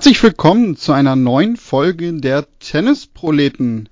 Herzlich willkommen zu einer neuen Folge der Tennisproleten.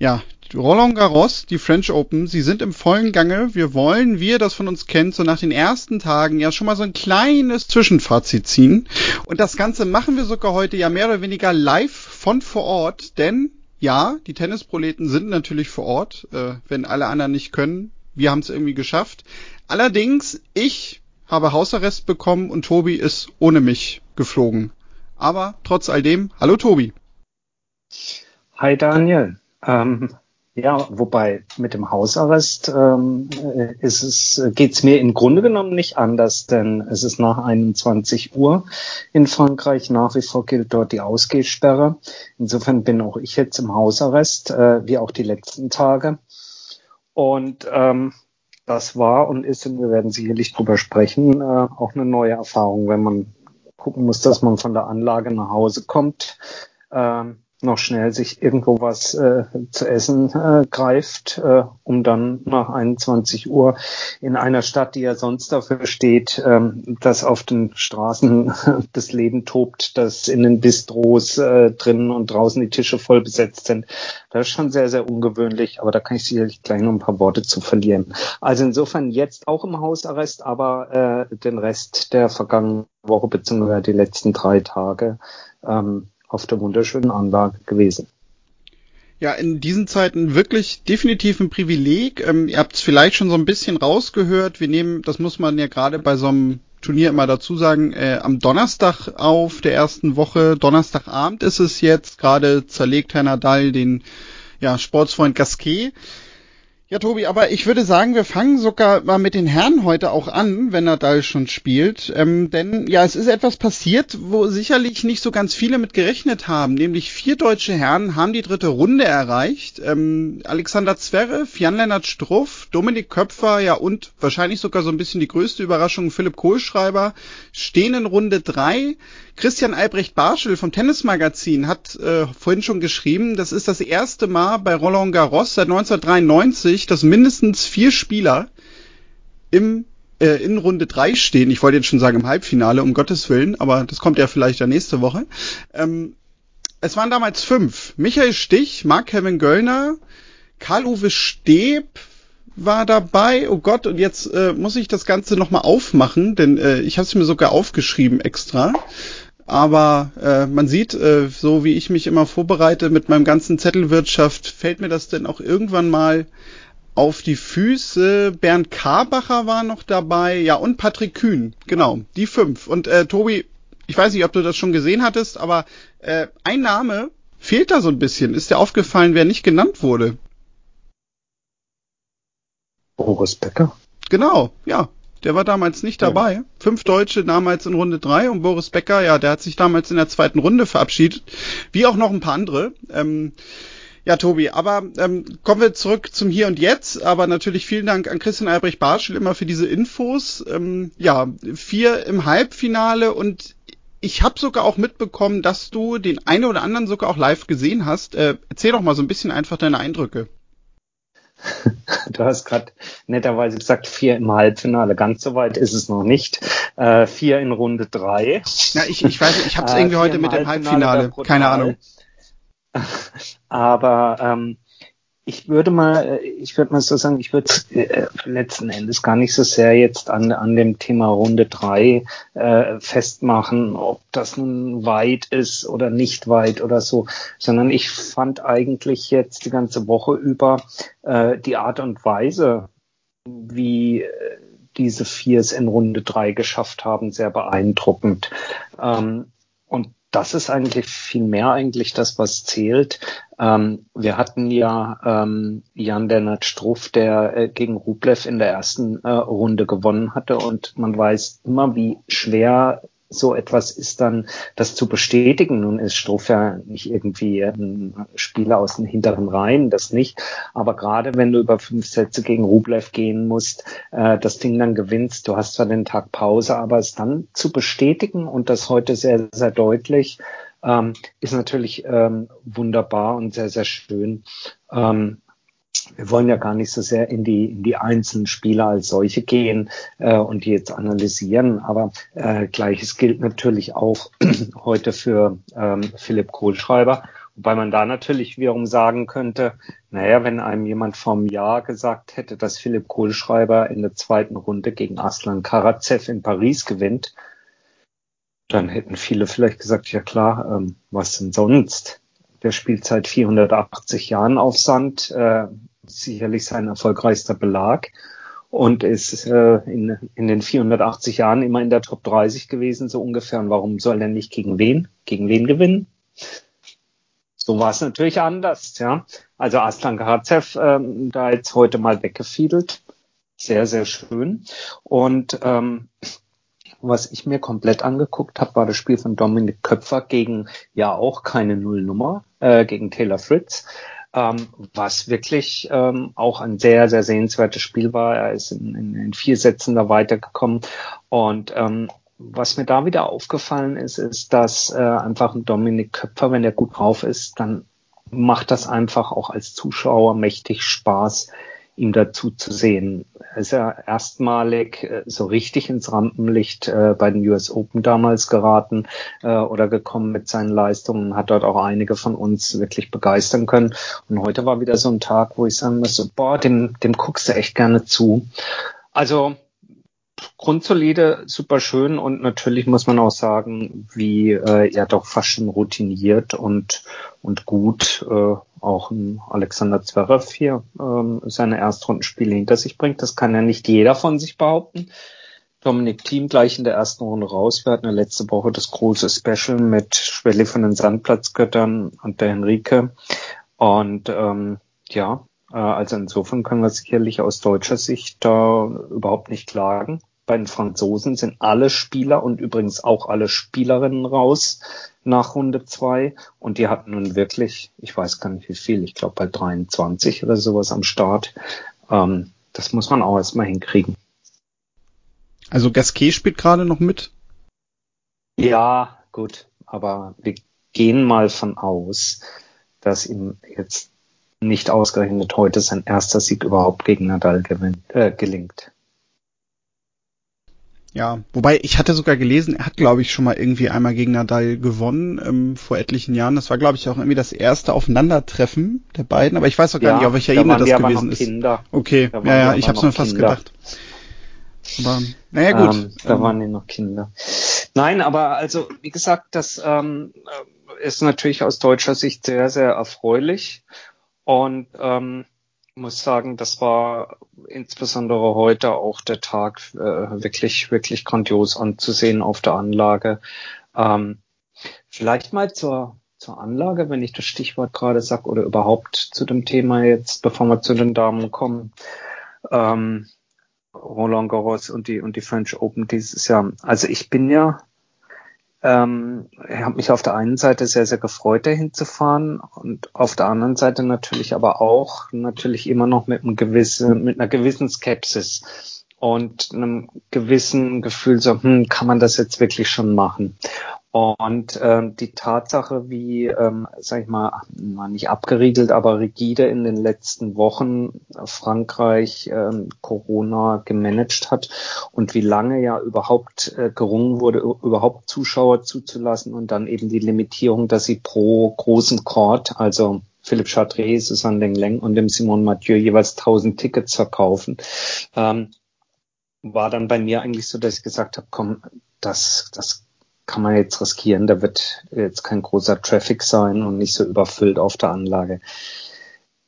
Ja, Roland Garros, die French Open, sie sind im vollen Gange. Wir wollen, wie ihr das von uns kennt, so nach den ersten Tagen ja schon mal so ein kleines Zwischenfazit ziehen. Und das Ganze machen wir sogar heute ja mehr oder weniger live von vor Ort, denn ja, die Tennisproleten sind natürlich vor Ort, äh, wenn alle anderen nicht können. Wir haben es irgendwie geschafft. Allerdings, ich habe Hausarrest bekommen und Tobi ist ohne mich geflogen. Aber trotz all dem, hallo Tobi. Hi Daniel. Ähm, ja, wobei mit dem Hausarrest ähm, ist es, geht's mir im Grunde genommen nicht anders, denn es ist nach 21 Uhr in Frankreich. Nach wie vor gilt dort die Ausgehsperre. Insofern bin auch ich jetzt im Hausarrest, äh, wie auch die letzten Tage. Und ähm, das war und ist, und wir werden sicherlich drüber sprechen, äh, auch eine neue Erfahrung, wenn man gucken muss, dass man von der Anlage nach Hause kommt, ähm, noch schnell sich irgendwo was äh, zu essen äh, greift, äh, um dann nach 21 Uhr in einer Stadt, die ja sonst dafür steht, ähm, dass auf den Straßen das Leben tobt, dass in den Bistros äh, drinnen und draußen die Tische voll besetzt sind. Das ist schon sehr, sehr ungewöhnlich, aber da kann ich sicherlich gleich noch ein paar Worte zu verlieren. Also insofern jetzt auch im Hausarrest, aber äh, den Rest der vergangenen Woche beziehungsweise die letzten drei Tage ähm, auf der wunderschönen Anlage gewesen. Ja, in diesen Zeiten wirklich definitiv ein Privileg. Ähm, ihr habt es vielleicht schon so ein bisschen rausgehört. Wir nehmen, das muss man ja gerade bei so einem Turnier immer dazu sagen, äh, am Donnerstag auf der ersten Woche. Donnerstagabend ist es jetzt. Gerade zerlegt Herr Nadal den ja, Sportsfreund Gasquet. Ja, Tobi, aber ich würde sagen, wir fangen sogar mal mit den Herren heute auch an, wenn Nadal schon spielt. Ähm, denn ja, es ist etwas passiert, wo sicherlich nicht so ganz viele mit gerechnet haben. Nämlich vier deutsche Herren haben die dritte Runde erreicht. Ähm, Alexander Zverev, Jan-Lennart Struff, Dominik Köpfer, ja und wahrscheinlich sogar so ein bisschen die größte Überraschung, Philipp Kohlschreiber, stehen in Runde drei. Christian Albrecht Barschel vom Tennismagazin hat äh, vorhin schon geschrieben, das ist das erste Mal bei Roland Garros seit 1993, dass mindestens vier Spieler im äh, in Runde drei stehen. Ich wollte jetzt schon sagen im Halbfinale, um Gottes Willen, aber das kommt ja vielleicht ja nächste Woche. Ähm, es waren damals fünf. Michael Stich, Mark-Kevin Göllner, Karl-Uwe Steb, war dabei. Oh Gott, und jetzt äh, muss ich das Ganze nochmal aufmachen, denn äh, ich habe es mir sogar aufgeschrieben extra. Aber äh, man sieht, äh, so wie ich mich immer vorbereite mit meinem ganzen Zettelwirtschaft, fällt mir das denn auch irgendwann mal auf die Füße. Bernd Karbacher war noch dabei, ja, und Patrick Kühn, genau, die fünf. Und äh, Tobi, ich weiß nicht, ob du das schon gesehen hattest, aber äh, ein Name fehlt da so ein bisschen. Ist dir aufgefallen, wer nicht genannt wurde? Boris Becker? Genau, ja. Der war damals nicht dabei. Ja. Fünf Deutsche damals in Runde drei und Boris Becker, ja, der hat sich damals in der zweiten Runde verabschiedet. Wie auch noch ein paar andere. Ähm, ja, Tobi, aber ähm, kommen wir zurück zum Hier und Jetzt. Aber natürlich vielen Dank an Christian Albrecht Barschel immer für diese Infos. Ähm, ja, vier im Halbfinale und ich habe sogar auch mitbekommen, dass du den einen oder anderen sogar auch live gesehen hast. Äh, erzähl doch mal so ein bisschen einfach deine Eindrücke. Du hast gerade netterweise gesagt, vier im Halbfinale. Ganz so weit ist es noch nicht. Äh, vier in Runde drei. Ja, ich, ich weiß, ich habe es äh, irgendwie heute mit dem Halbfinale. Keine Ahnung. Aber ähm, ich würde mal, äh, ich würde mal so sagen, ich würde äh, letzten Endes gar nicht so sehr jetzt an, an dem Thema Runde drei äh, festmachen, ob das nun weit ist oder nicht weit oder so, sondern ich fand eigentlich jetzt die ganze Woche über äh, die Art und Weise, wie äh, diese Viers in Runde drei geschafft haben, sehr beeindruckend. Ähm, und das ist eigentlich viel mehr eigentlich das, was zählt. Ähm, wir hatten ja ähm, Jan Lennart Struff, der äh, gegen Rublev in der ersten äh, Runde gewonnen hatte und man weiß immer, wie schwer so etwas ist dann, das zu bestätigen. Nun ist Struff ja nicht irgendwie ein Spieler aus den hinteren Reihen, das nicht. Aber gerade wenn du über fünf Sätze gegen Rublev gehen musst, äh, das Ding dann gewinnst, du hast zwar den Tag Pause, aber es dann zu bestätigen und das heute sehr, sehr deutlich, ähm, ist natürlich ähm, wunderbar und sehr, sehr schön. Ähm, wir wollen ja gar nicht so sehr in die, in die einzelnen Spieler als solche gehen äh, und die jetzt analysieren, aber äh, gleiches gilt natürlich auch heute für ähm, Philipp Kohlschreiber. Wobei man da natürlich wiederum sagen könnte, naja, wenn einem jemand vom Jahr gesagt hätte, dass Philipp Kohlschreiber in der zweiten Runde gegen Aslan Karatsev in Paris gewinnt, dann hätten viele vielleicht gesagt, ja klar, ähm, was denn sonst? Der spielt seit 480 Jahren auf Sand, äh, sicherlich sein erfolgreichster Belag und ist äh, in, in den 480 Jahren immer in der Top 30 gewesen, so ungefähr. Und warum soll er nicht gegen wen? Gegen wen gewinnen? So war es natürlich anders, ja. Also Aslan Karatsev ähm, da jetzt heute mal weggefiedelt. Sehr, sehr schön. Und ähm, was ich mir komplett angeguckt habe, war das Spiel von Dominik Köpfer gegen ja auch keine Nullnummer, äh, gegen Taylor Fritz, ähm, was wirklich ähm, auch ein sehr, sehr sehenswertes Spiel war. Er ist in, in, in vier Sätzen da weitergekommen und ähm, was mir da wieder aufgefallen ist, ist, dass äh, einfach ein Dominik Köpfer, wenn er gut drauf ist, dann macht das einfach auch als Zuschauer mächtig Spaß, ihm dazu zu sehen. Er ist ja erstmalig äh, so richtig ins Rampenlicht äh, bei den US Open damals geraten äh, oder gekommen mit seinen Leistungen, hat dort auch einige von uns wirklich begeistern können. Und heute war wieder so ein Tag, wo ich sagen muss, boah, dem, dem guckst du echt gerne zu. Also grundsolide, super schön und natürlich muss man auch sagen, wie äh, er doch fast schon routiniert und und gut äh, auch ein Alexander Zverev hier ähm, seine Erstrundenspiele hinter sich bringt. Das kann ja nicht jeder von sich behaupten. Dominik Thiem gleich in der ersten Runde raus. Wir hatten ja letzte Woche das große Special mit Schwelle von den Sandplatzgöttern und der Henrike. Und ähm, ja, äh, also insofern können wir sicherlich aus deutscher Sicht da überhaupt nicht klagen. Bei den Franzosen sind alle Spieler und übrigens auch alle Spielerinnen raus nach Runde zwei und die hatten nun wirklich, ich weiß gar nicht wie viel, ich glaube bei 23 oder sowas am Start. Ähm, das muss man auch erstmal hinkriegen. Also Gasquet spielt gerade noch mit? Ja, gut, aber wir gehen mal von aus, dass ihm jetzt nicht ausgerechnet heute sein erster Sieg überhaupt gegen Nadal gewinnt, äh, gelingt. Ja, wobei ich hatte sogar gelesen, er hat, glaube ich, schon mal irgendwie einmal gegen Nadal gewonnen ähm, vor etlichen Jahren. Das war, glaube ich, auch irgendwie das erste Aufeinandertreffen der beiden, aber ich weiß auch gar ja, nicht, auf welcher da Ebene das gewesen ist. Kinder. Okay, ja, ja, ich habe es mir fast Kinder. gedacht. Aber naja, gut. Ähm, da ähm, waren die noch Kinder. Nein, aber also wie gesagt, das ähm, ist natürlich aus deutscher Sicht sehr, sehr erfreulich. Und ähm, muss sagen, das war insbesondere heute auch der Tag äh, wirklich, wirklich grandios anzusehen auf der Anlage. Ähm, vielleicht mal zur, zur Anlage, wenn ich das Stichwort gerade sag, oder überhaupt zu dem Thema jetzt, bevor wir zu den Damen kommen. Ähm, Roland Garros und die, und die French Open dieses Jahr. Also ich bin ja ähm, ich habe mich auf der einen Seite sehr, sehr gefreut, dahin zu fahren und auf der anderen Seite natürlich aber auch natürlich immer noch mit einem gewissen, mit einer gewissen Skepsis und einem gewissen Gefühl so, hm, kann man das jetzt wirklich schon machen? Und ähm, die Tatsache, wie, ähm, sag ich mal, nicht abgeriegelt, aber rigide in den letzten Wochen Frankreich ähm, Corona gemanagt hat und wie lange ja überhaupt äh, gerungen wurde, überhaupt Zuschauer zuzulassen und dann eben die Limitierung, dass sie pro großen Court, also Philipp Chartré, Susanne Lengleng und dem Simon Mathieu jeweils 1000 Tickets verkaufen, ähm, war dann bei mir eigentlich so, dass ich gesagt habe, komm, das, das kann man jetzt riskieren. Da wird jetzt kein großer Traffic sein und nicht so überfüllt auf der Anlage.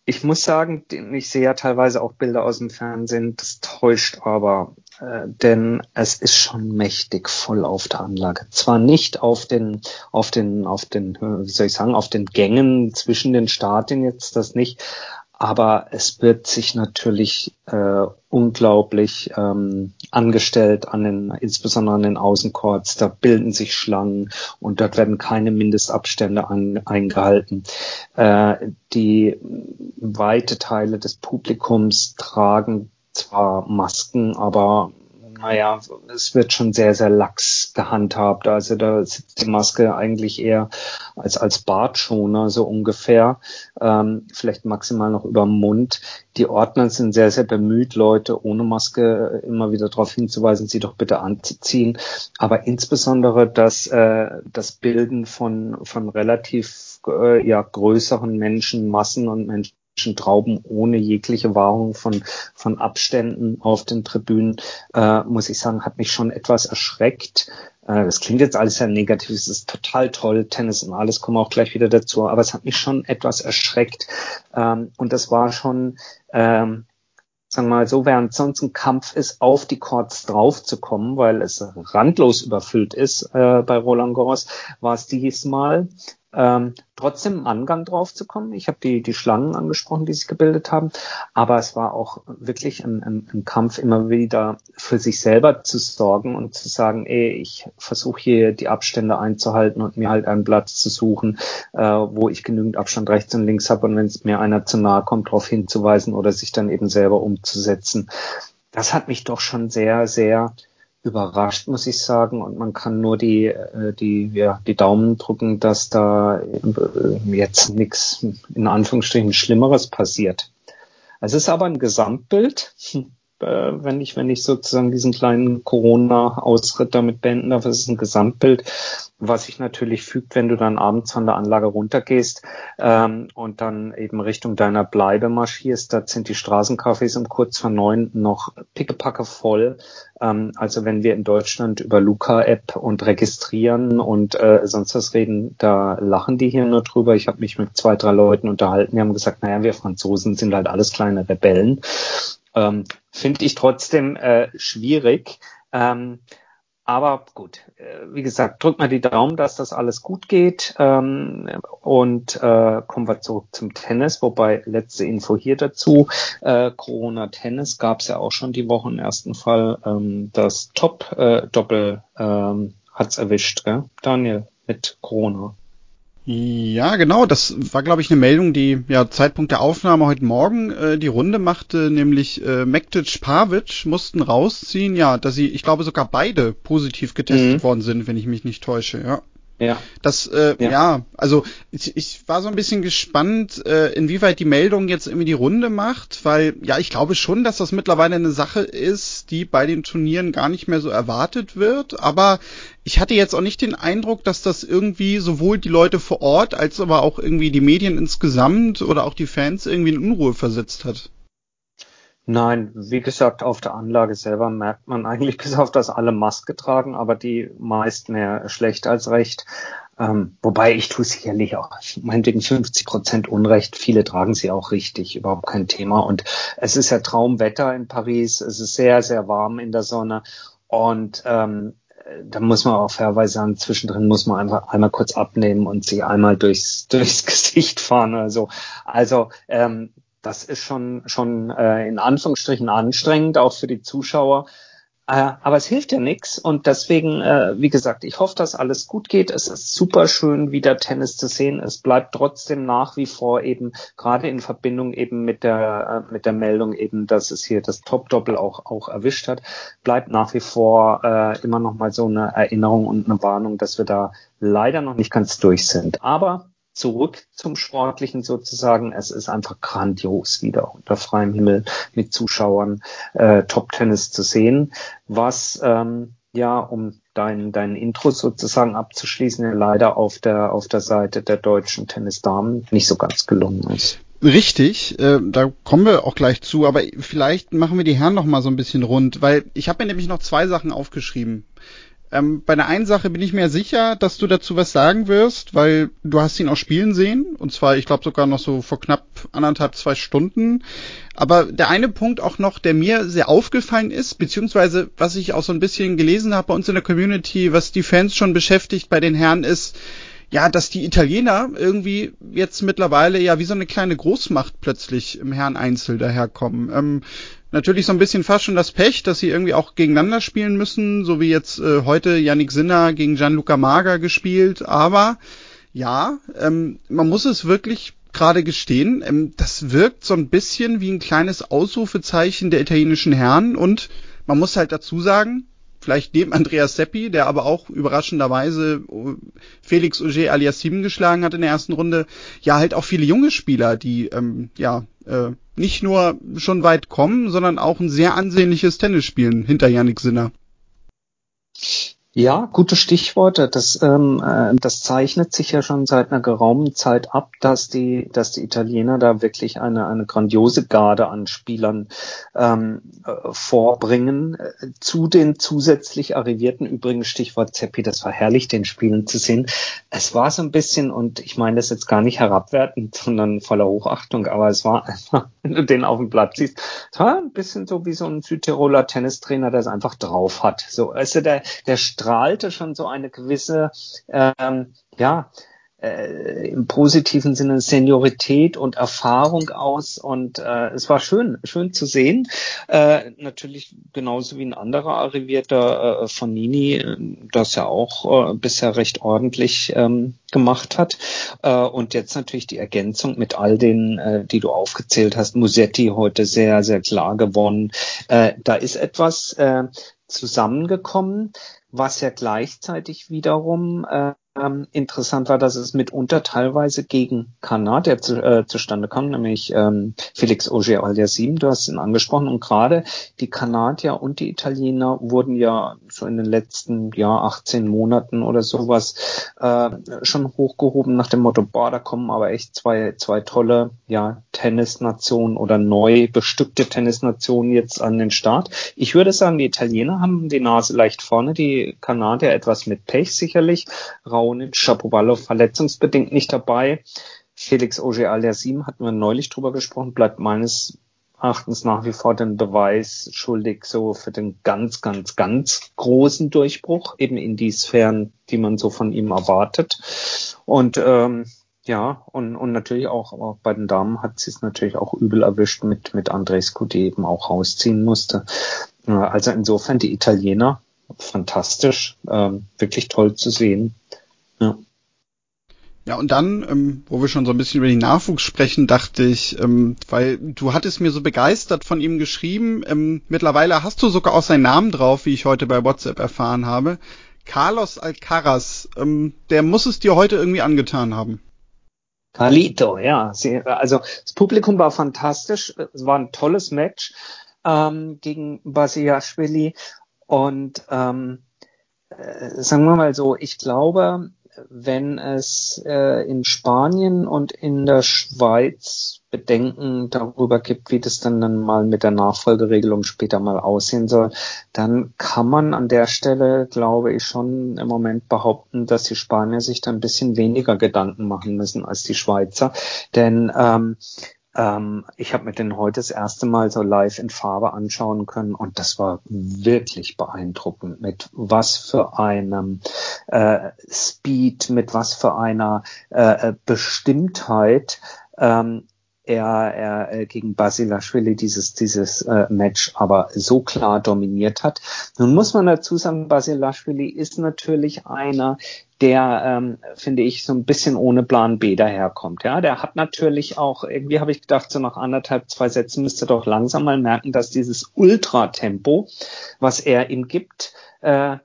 Ich muss sagen, ich sehe ja teilweise auch Bilder aus dem Fernsehen, das täuscht aber, äh, denn es ist schon mächtig voll auf der Anlage. Zwar nicht auf den, auf den, auf den, wie soll ich sagen, auf den Gängen zwischen den Stadien jetzt das nicht, aber es wird sich natürlich äh, unglaublich ähm, angestellt an den, insbesondere an den Außencourts. Da bilden sich Schlangen und dort werden keine Mindestabstände an, eingehalten. Äh, die weite Teile des Publikums tragen zwar Masken, aber naja, es wird schon sehr, sehr lax gehandhabt. Also da sitzt die Maske eigentlich eher als, als Bartschoner so ungefähr, ähm, vielleicht maximal noch über dem Mund. Die Ordner sind sehr, sehr bemüht, Leute ohne Maske immer wieder darauf hinzuweisen, sie doch bitte anzuziehen. Aber insbesondere das, äh, das Bilden von, von relativ äh, ja, größeren Menschenmassen und Menschen, Trauben ohne jegliche Wahrung von, von Abständen auf den Tribünen, äh, muss ich sagen, hat mich schon etwas erschreckt. Äh, das klingt jetzt alles sehr negativ, es ist total toll, Tennis und alles, kommen auch gleich wieder dazu, aber es hat mich schon etwas erschreckt. Ähm, und das war schon, ähm, sagen wir mal so, während sonst ein Kampf ist, auf die Courts draufzukommen, weil es randlos überfüllt ist äh, bei Roland Garros, war es diesmal ähm, trotzdem Angang drauf zu kommen. Ich habe die, die Schlangen angesprochen, die sich gebildet haben, aber es war auch wirklich ein, ein, ein Kampf, immer wieder für sich selber zu sorgen und zu sagen, ey, ich versuche hier die Abstände einzuhalten und mir halt einen Platz zu suchen, äh, wo ich genügend Abstand rechts und links habe und wenn es mir einer zu nahe kommt, darauf hinzuweisen oder sich dann eben selber umzusetzen. Das hat mich doch schon sehr, sehr überrascht, muss ich sagen. Und man kann nur die, äh, die, ja, die Daumen drücken, dass da äh, jetzt nichts in Anführungsstrichen Schlimmeres passiert. Es ist aber ein Gesamtbild, äh, wenn ich, wenn ich sozusagen diesen kleinen Corona-Ausritt damit beenden darf. Es ist ein Gesamtbild, was sich natürlich fügt, wenn du dann abends von der Anlage runtergehst ähm, und dann eben Richtung deiner Bleibe marschierst. Da sind die Straßencafés um kurz vor neun noch pickepacke voll. Ähm, also wenn wir in Deutschland über Luca-App und registrieren und äh, sonst was reden, da lachen die hier nur drüber. Ich habe mich mit zwei, drei Leuten unterhalten, die haben gesagt, naja, wir Franzosen sind halt alles kleine Rebellen. Ähm, Finde ich trotzdem äh, schwierig. Ähm, aber gut, äh, wie gesagt, drückt mal die Daumen, dass das alles gut geht. Ähm, und äh, kommen wir zurück zum Tennis, wobei letzte Info hier dazu. Äh, Corona-Tennis gab es ja auch schon die Woche im ersten Fall. Ähm, das Top-Doppel äh, ähm, hat's erwischt, gell? Daniel, mit Corona. Ja, genau. Das war, glaube ich, eine Meldung, die ja Zeitpunkt der Aufnahme heute Morgen äh, die Runde machte, nämlich äh, Mektic Pavic mussten rausziehen, ja, dass sie, ich glaube, sogar beide positiv getestet mhm. worden sind, wenn ich mich nicht täusche, ja. Ja. Das, äh, ja. ja, also ich, ich war so ein bisschen gespannt, äh, inwieweit die Meldung jetzt irgendwie die Runde macht, weil ja, ich glaube schon, dass das mittlerweile eine Sache ist, die bei den Turnieren gar nicht mehr so erwartet wird. Aber ich hatte jetzt auch nicht den Eindruck, dass das irgendwie sowohl die Leute vor Ort als aber auch irgendwie die Medien insgesamt oder auch die Fans irgendwie in Unruhe versetzt hat. Nein, wie gesagt, auf der Anlage selber merkt man eigentlich bis auf das alle Maske tragen, aber die meist mehr schlecht als recht. Ähm, wobei ich tue sicherlich auch meinetwegen 50 Prozent Unrecht. Viele tragen sie auch richtig, überhaupt kein Thema. Und es ist ja Traumwetter in Paris. Es ist sehr, sehr warm in der Sonne. Und ähm, da muss man auch fairweise sagen, zwischendrin muss man einfach einmal kurz abnehmen und sie einmal durchs, durchs Gesicht fahren. Also, also ähm, das ist schon, schon äh, in Anführungsstrichen anstrengend, auch für die Zuschauer. Äh, aber es hilft ja nichts und deswegen, äh, wie gesagt, ich hoffe, dass alles gut geht. Es ist super schön, wieder Tennis zu sehen. Es bleibt trotzdem nach wie vor eben gerade in Verbindung eben mit der äh, mit der Meldung eben, dass es hier das Top-Doppel auch auch erwischt hat, bleibt nach wie vor äh, immer noch mal so eine Erinnerung und eine Warnung, dass wir da leider noch nicht ganz durch sind. Aber zurück zum Sportlichen sozusagen. Es ist einfach grandios, wieder unter freiem Himmel mit Zuschauern äh, Top-Tennis zu sehen, was ähm, ja, um dein, dein Intro sozusagen abzuschließen, leider auf der, auf der Seite der deutschen Tennisdamen nicht so ganz gelungen ist. Richtig, äh, da kommen wir auch gleich zu, aber vielleicht machen wir die Herren noch mal so ein bisschen rund, weil ich habe mir nämlich noch zwei Sachen aufgeschrieben. Ähm, bei der einen Sache bin ich mir sicher, dass du dazu was sagen wirst, weil du hast ihn auch spielen sehen. Und zwar, ich glaube sogar noch so vor knapp anderthalb, zwei Stunden. Aber der eine Punkt auch noch, der mir sehr aufgefallen ist, beziehungsweise was ich auch so ein bisschen gelesen habe bei uns in der Community, was die Fans schon beschäftigt bei den Herren ist, ja, dass die Italiener irgendwie jetzt mittlerweile ja wie so eine kleine Großmacht plötzlich im Herren Einzel daherkommen. Ähm, natürlich so ein bisschen fast schon das Pech, dass sie irgendwie auch gegeneinander spielen müssen, so wie jetzt äh, heute Yannick Sinner gegen Gianluca Mager gespielt. Aber ja, ähm, man muss es wirklich gerade gestehen, ähm, das wirkt so ein bisschen wie ein kleines Ausrufezeichen der italienischen Herren und man muss halt dazu sagen, vielleicht neben Andreas Seppi, der aber auch überraschenderweise äh, Felix Auger alias Sieben geschlagen hat in der ersten Runde, ja halt auch viele junge Spieler, die ähm, ja äh, nicht nur schon weit kommen, sondern auch ein sehr ansehnliches Tennis spielen hinter Yannick Sinner. Ja, gute Stichworte. Das, ähm, äh, das zeichnet sich ja schon seit einer geraumen Zeit ab, dass die, dass die Italiener da wirklich eine, eine grandiose Garde an Spielern ähm, äh, vorbringen. Zu den zusätzlich Arrivierten, übrigens Stichwort Zeppi, das war herrlich, den Spielen zu sehen. Es war so ein bisschen, und ich meine das jetzt gar nicht herabwertend, sondern voller Hochachtung, aber es war einfach, wenn du den auf dem Platz siehst, es war ein bisschen so wie so ein Südtiroler Tennistrainer, der es einfach drauf hat. So, also der, der strahlte schon so eine gewisse, ähm, ja, äh, im positiven Sinne Seniorität und Erfahrung aus und äh, es war schön, schön zu sehen. Äh, natürlich genauso wie ein anderer arrivierter äh, von Nini, äh, das ja auch äh, bisher recht ordentlich ähm, gemacht hat. Äh, und jetzt natürlich die Ergänzung mit all den, äh, die du aufgezählt hast. Musetti heute sehr, sehr klar gewonnen. Äh, da ist etwas äh, zusammengekommen, was ja gleichzeitig wiederum äh, ähm, interessant war, dass es mitunter teilweise gegen Kanat, der zu, äh, zustande kam, nämlich ähm, Felix Auger Aliasim, du hast ihn angesprochen, und gerade die Kanadier und die Italiener wurden ja so in den letzten ja 18 Monaten oder sowas äh, schon hochgehoben nach dem Motto, boah, da kommen aber echt zwei, zwei tolle ja, Tennisnationen oder neu bestückte Tennisnationen jetzt an den Start. Ich würde sagen, die Italiener haben die Nase leicht vorne, die Kanadier etwas mit Pech sicherlich. Raonic, Shapovalov verletzungsbedingt nicht dabei. Felix Auger Aliasim hatten wir neulich drüber gesprochen, bleibt meines Erachtens nach wie vor den Beweis schuldig so für den ganz, ganz, ganz großen Durchbruch, eben in die Sphären, die man so von ihm erwartet. Und ähm, ja, und, und natürlich auch, auch bei den Damen hat sie es natürlich auch übel erwischt mit, mit Andrescu, die eben auch rausziehen musste. Also insofern die Italiener, fantastisch, ähm, wirklich toll zu sehen. Ja. Und dann, ähm, wo wir schon so ein bisschen über den Nachwuchs sprechen, dachte ich, ähm, weil du hattest mir so begeistert von ihm geschrieben, ähm, mittlerweile hast du sogar auch seinen Namen drauf, wie ich heute bei WhatsApp erfahren habe. Carlos Alcaraz, ähm, der muss es dir heute irgendwie angetan haben. Carlito, ja. Sie, also das Publikum war fantastisch. Es war ein tolles Match ähm, gegen Basiashvili. Und ähm, äh, sagen wir mal so, ich glaube, wenn es äh, in Spanien und in der Schweiz Bedenken darüber gibt, wie das dann, dann mal mit der Nachfolgeregelung später mal aussehen soll, dann kann man an der Stelle, glaube ich, schon im Moment behaupten, dass die Spanier sich da ein bisschen weniger Gedanken machen müssen als die Schweizer. Denn ähm, ähm, ich habe mir den heute das erste Mal so live in Farbe anschauen können und das war wirklich beeindruckend, mit was für einem äh, Speed, mit was für einer äh, äh Bestimmtheit ähm, er, er äh, gegen Basilashvili dieses, dieses äh, Match aber so klar dominiert hat. Nun muss man dazu sagen, Basilashvili ist natürlich einer, der, ähm, finde ich, so ein bisschen ohne Plan B daherkommt. Ja, der hat natürlich auch, irgendwie habe ich gedacht, so nach anderthalb, zwei Sätzen müsste doch langsam mal merken, dass dieses Ultratempo, was er ihm gibt, äh,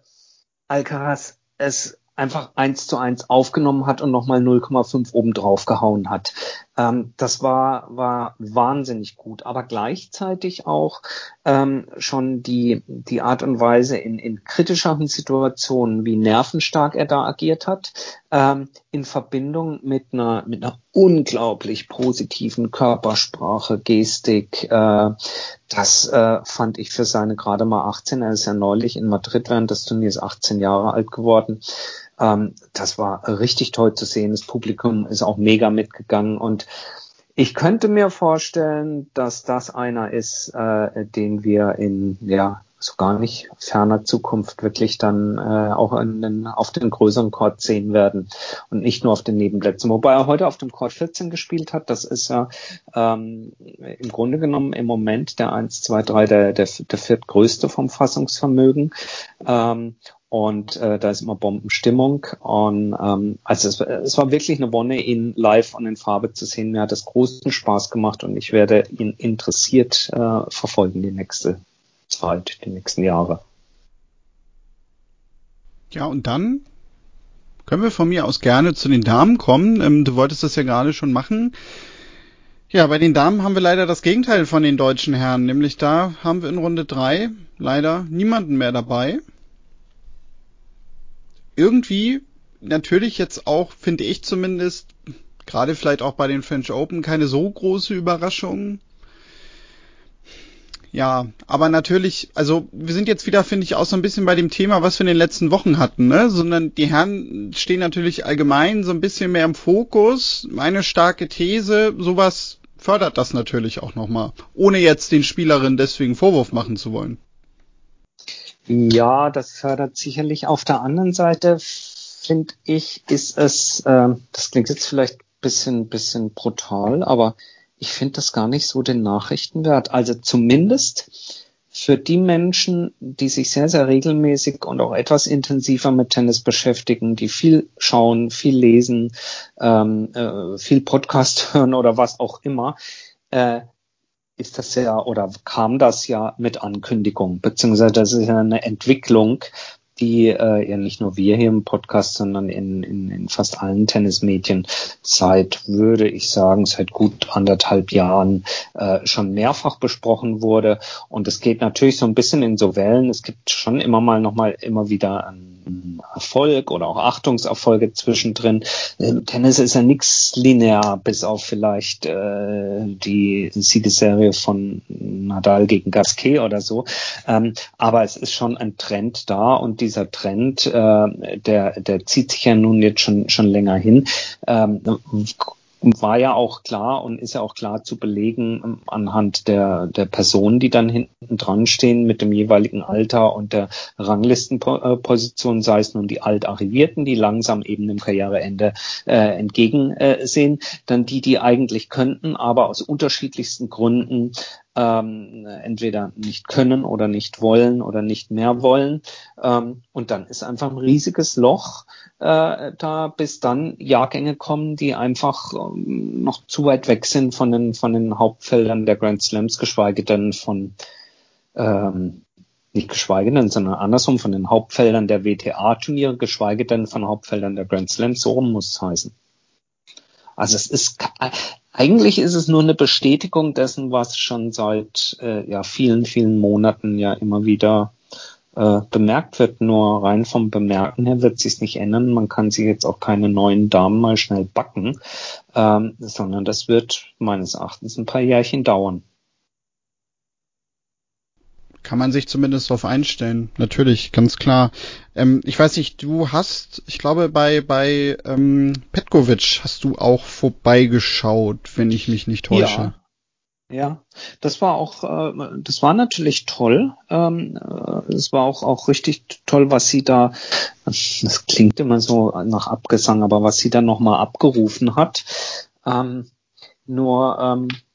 Alcaraz es einfach eins zu eins aufgenommen hat und nochmal 0,5 oben drauf gehauen hat. Ähm, das war, war wahnsinnig gut, aber gleichzeitig auch ähm, schon die, die Art und Weise in, in kritischeren Situationen, wie nervenstark er da agiert hat, ähm, in Verbindung mit einer, mit einer unglaublich positiven Körpersprache, Gestik, äh, das äh, fand ich für seine gerade mal 18, er ist ja neulich in Madrid während des Turniers 18 Jahre alt geworden, ähm, das war richtig toll zu sehen. Das Publikum ist auch mega mitgegangen und ich könnte mir vorstellen, dass das einer ist, äh, den wir in ja so gar nicht ferner Zukunft wirklich dann äh, auch den, auf den größeren Court sehen werden und nicht nur auf den Nebenplätzen. Wobei er heute auf dem Court 14 gespielt hat, das ist ja ähm, im Grunde genommen im Moment der 1, 2, 3, der, der, der viertgrößte vom Fassungsvermögen. Ähm, und äh, da ist immer Bombenstimmung. Und ähm, also es, es war wirklich eine Wonne, ihn live und in Farbe zu sehen. Mir hat das großen Spaß gemacht und ich werde ihn interessiert äh, verfolgen die nächste Zeit, die nächsten Jahre. Ja, und dann können wir von mir aus gerne zu den Damen kommen. Ähm, du wolltest das ja gerade schon machen. Ja, bei den Damen haben wir leider das Gegenteil von den deutschen Herren, nämlich da haben wir in Runde drei leider niemanden mehr dabei. Irgendwie natürlich jetzt auch, finde ich zumindest, gerade vielleicht auch bei den French Open, keine so große Überraschung. Ja, aber natürlich, also wir sind jetzt wieder, finde ich, auch so ein bisschen bei dem Thema, was wir in den letzten Wochen hatten, ne? Sondern die Herren stehen natürlich allgemein so ein bisschen mehr im Fokus. Meine starke These, sowas fördert das natürlich auch nochmal, ohne jetzt den Spielerinnen deswegen Vorwurf machen zu wollen. Ja, das fördert sicherlich. Auf der anderen Seite finde ich, ist es, äh, das klingt jetzt vielleicht bisschen, bisschen brutal, aber ich finde das gar nicht so den Nachrichten wert. Also zumindest für die Menschen, die sich sehr, sehr regelmäßig und auch etwas intensiver mit Tennis beschäftigen, die viel schauen, viel lesen, ähm, äh, viel Podcast hören oder was auch immer, äh, ist das ja oder kam das ja mit Ankündigung, beziehungsweise das ist ja eine Entwicklung, die äh, ja nicht nur wir hier im Podcast, sondern in, in, in fast allen Tennismedien seit, würde ich sagen, seit gut anderthalb Jahren äh, schon mehrfach besprochen wurde. Und es geht natürlich so ein bisschen in so Wellen. Es gibt schon immer mal nochmal immer wieder einen Erfolg oder auch Achtungserfolge zwischendrin. Ähm, Tennis ist ja nichts linear, bis auf vielleicht äh, die Siegesserie von Nadal gegen Gasquet oder so. Ähm, aber es ist schon ein Trend da und die dieser Trend, äh, der, der zieht sich ja nun jetzt schon, schon länger hin. Ähm, war ja auch klar und ist ja auch klar zu belegen ähm, anhand der, der Personen, die dann hinten dran stehen mit dem jeweiligen Alter und der Ranglistenposition, sei es nun die Altarrivierten, die langsam eben dem Karriereende äh, entgegensehen, dann die, die eigentlich könnten, aber aus unterschiedlichsten Gründen ähm, entweder nicht können oder nicht wollen oder nicht mehr wollen. Ähm, und dann ist einfach ein riesiges Loch äh, da, bis dann Jahrgänge kommen, die einfach ähm, noch zu weit weg sind von den, von den Hauptfeldern der Grand Slams, geschweige denn von ähm, nicht geschweige denn, sondern andersrum von den Hauptfeldern der WTA-Turniere, geschweige denn von Hauptfeldern der Grand Slams, so rum muss es heißen. Also es ist eigentlich ist es nur eine Bestätigung dessen, was schon seit äh, ja vielen vielen Monaten ja immer wieder äh, bemerkt wird. Nur rein vom Bemerken her wird sich nicht ändern. Man kann sich jetzt auch keine neuen Damen mal schnell backen, ähm, sondern das wird meines Erachtens ein paar Jährchen dauern kann man sich zumindest darauf einstellen. Natürlich, ganz klar. Ähm, ich weiß nicht, du hast, ich glaube, bei, bei ähm, Petkovic hast du auch vorbeigeschaut, wenn ich mich nicht täusche. Ja. Ja, das war auch, äh, das war natürlich toll. Ähm, äh, es war auch auch richtig toll, was sie da. Das klingt immer so nach Abgesang, aber was sie dann nochmal abgerufen hat. Ähm, nur ähm, äh,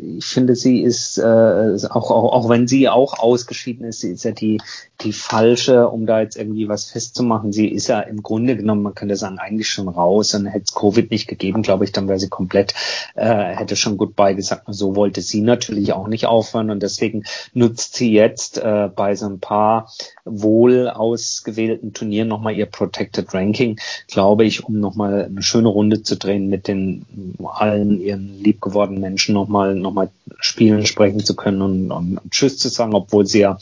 ich finde, sie ist, äh, auch, auch, auch wenn sie auch ausgeschieden ist, sie ist ja die, die falsche, um da jetzt irgendwie was festzumachen. Sie ist ja im Grunde genommen, man könnte sagen, eigentlich schon raus. Und hätte es Covid nicht gegeben, glaube ich, dann wäre sie komplett, äh, hätte schon Goodbye gesagt. So wollte sie natürlich auch nicht aufhören. Und deswegen nutzt sie jetzt äh, bei so ein paar wohl ausgewählten Turnieren nochmal ihr Protected Ranking, glaube ich, um nochmal eine schöne Runde zu drehen mit den allen ihren liebgewordenen Menschen nochmal noch mal spielen, sprechen zu können und, und, und Tschüss zu sagen, obwohl sie ja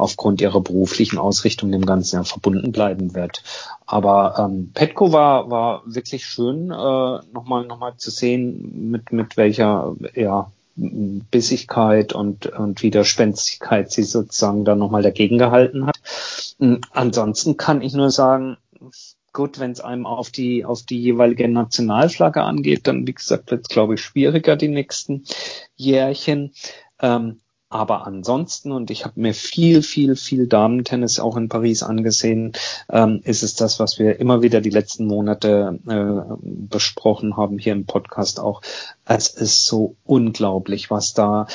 aufgrund ihrer beruflichen Ausrichtung dem Ganzen ja verbunden bleiben wird. Aber ähm, Petko war, war wirklich schön, äh, nochmal noch mal zu sehen, mit, mit welcher ja, Bissigkeit und, und Widerspenstigkeit sie sozusagen dann nochmal dagegen gehalten hat. Hm, ansonsten kann ich nur sagen, gut, wenn es einem auf die, auf die jeweilige Nationalflagge angeht, dann, wie gesagt, wird es, glaube ich, schwieriger die nächsten Jährchen. Ähm, aber ansonsten, und ich habe mir viel, viel, viel Damentennis auch in Paris angesehen, ähm, ist es das, was wir immer wieder die letzten Monate äh, besprochen haben hier im Podcast auch. Es ist so unglaublich, was da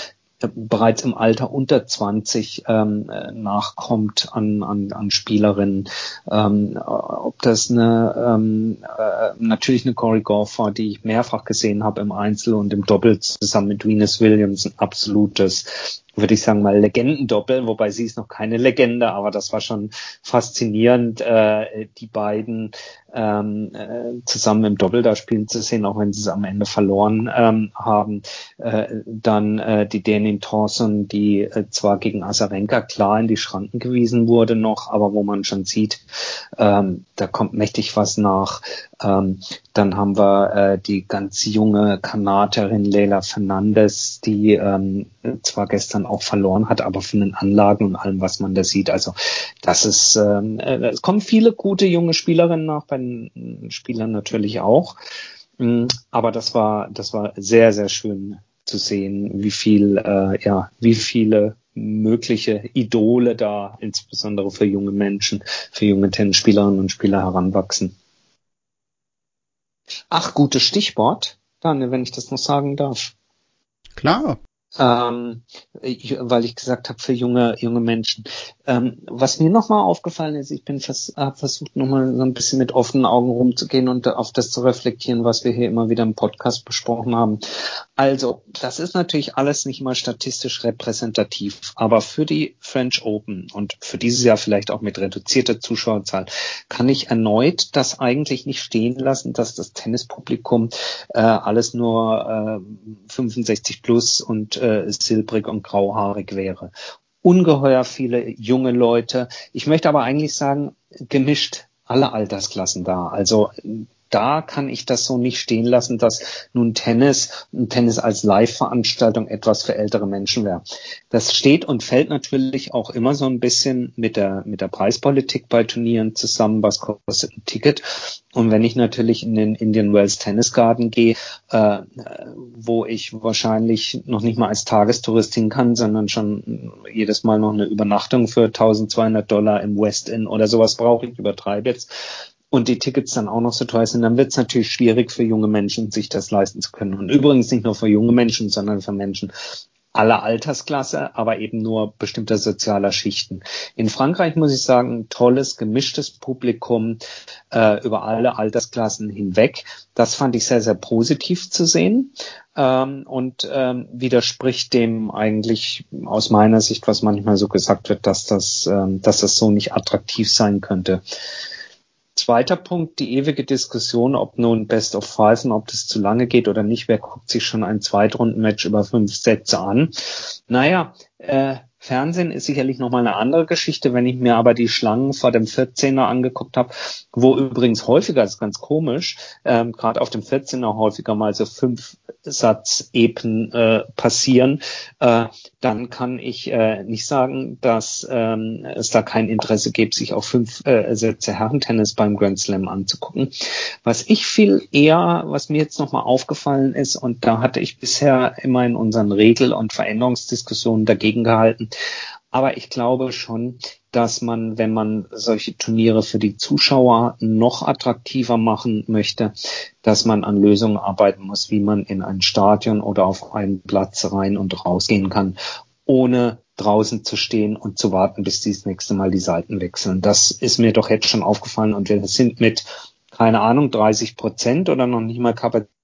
bereits im Alter unter 20 ähm, nachkommt an, an, an Spielerinnen. Ähm, ob das eine ähm, äh, natürlich eine Corey Goff war, die ich mehrfach gesehen habe im Einzel und im Doppel zusammen mit Venus Williams, ein absolutes würde ich sagen mal Legendendoppel, wobei sie ist noch keine Legende, aber das war schon faszinierend, äh, die beiden ähm, äh, zusammen im Doppel da spielen zu sehen, auch wenn sie es am Ende verloren ähm, haben. Äh, dann äh, die Danin Thorson, die äh, zwar gegen Asarenka klar in die Schranken gewiesen wurde noch, aber wo man schon sieht, ähm, da kommt mächtig was nach. Ähm, dann haben wir äh, die ganz junge Kanadierin Leila Fernandez, die ähm, zwar gestern auch verloren hat, aber von den Anlagen und allem, was man da sieht. Also das ist, ähm, äh, es kommen viele gute junge Spielerinnen nach bei den Spielern natürlich auch. Mm, aber das war, das war sehr, sehr schön zu sehen, wie viel, äh, ja, wie viele mögliche Idole da, insbesondere für junge Menschen, für junge Tennisspielerinnen und Spieler heranwachsen. Ach, gutes Stichwort, Daniel, wenn ich das noch sagen darf. Klar ähm, weil ich gesagt habe für junge junge Menschen. Ähm, was mir nochmal aufgefallen ist, ich bin vers habe versucht nochmal so ein bisschen mit offenen Augen rumzugehen und auf das zu reflektieren, was wir hier immer wieder im Podcast besprochen haben. Also das ist natürlich alles nicht mal statistisch repräsentativ, aber für die French Open und für dieses Jahr vielleicht auch mit reduzierter Zuschauerzahl kann ich erneut das eigentlich nicht stehen lassen, dass das Tennispublikum äh, alles nur äh, 65 plus und äh, silbrig und grauhaarig wäre. Ungeheuer viele junge Leute. Ich möchte aber eigentlich sagen, gemischt alle Altersklassen da. Also da kann ich das so nicht stehen lassen, dass nun Tennis, Tennis als Live-Veranstaltung etwas für ältere Menschen wäre. Das steht und fällt natürlich auch immer so ein bisschen mit der, mit der Preispolitik bei Turnieren zusammen, was kostet ein Ticket. Und wenn ich natürlich in den Indian Wells Tennis Garden gehe, äh, wo ich wahrscheinlich noch nicht mal als Tagestourist hin kann, sondern schon jedes Mal noch eine Übernachtung für 1200 Dollar im West Inn oder sowas brauche, ich übertreibe jetzt, und die Tickets dann auch noch so teuer sind, dann wird es natürlich schwierig für junge Menschen, sich das leisten zu können. Und übrigens nicht nur für junge Menschen, sondern für Menschen aller Altersklasse, aber eben nur bestimmter sozialer Schichten. In Frankreich muss ich sagen, tolles, gemischtes Publikum äh, über alle Altersklassen hinweg. Das fand ich sehr, sehr positiv zu sehen ähm, und ähm, widerspricht dem eigentlich aus meiner Sicht, was manchmal so gesagt wird, dass das, ähm, dass das so nicht attraktiv sein könnte. Zweiter Punkt, die ewige Diskussion, ob nun Best of Five und ob das zu lange geht oder nicht. Wer guckt sich schon ein Zweitrundenmatch über fünf Sätze an? Naja, äh, Fernsehen ist sicherlich nochmal eine andere Geschichte. Wenn ich mir aber die Schlangen vor dem 14er angeguckt habe, wo übrigens häufiger, das ist ganz komisch, ähm, gerade auf dem 14er häufiger mal so fünf Satz-Epen äh, passieren, äh, dann kann ich äh, nicht sagen, dass ähm, es da kein Interesse gibt, sich auch fünf äh, Sätze Herrentennis beim Grand Slam anzugucken. Was ich viel eher, was mir jetzt nochmal aufgefallen ist, und da hatte ich bisher immer in unseren Regel- und Veränderungsdiskussionen dagegen gehalten, aber ich glaube schon, dass man, wenn man solche Turniere für die Zuschauer noch attraktiver machen möchte, dass man an Lösungen arbeiten muss, wie man in ein Stadion oder auf einen Platz rein und rausgehen kann, ohne draußen zu stehen und zu warten, bis die das nächste Mal die Seiten wechseln. Das ist mir doch jetzt schon aufgefallen und wir sind mit keine Ahnung, 30 Prozent oder noch nicht mal Kapazität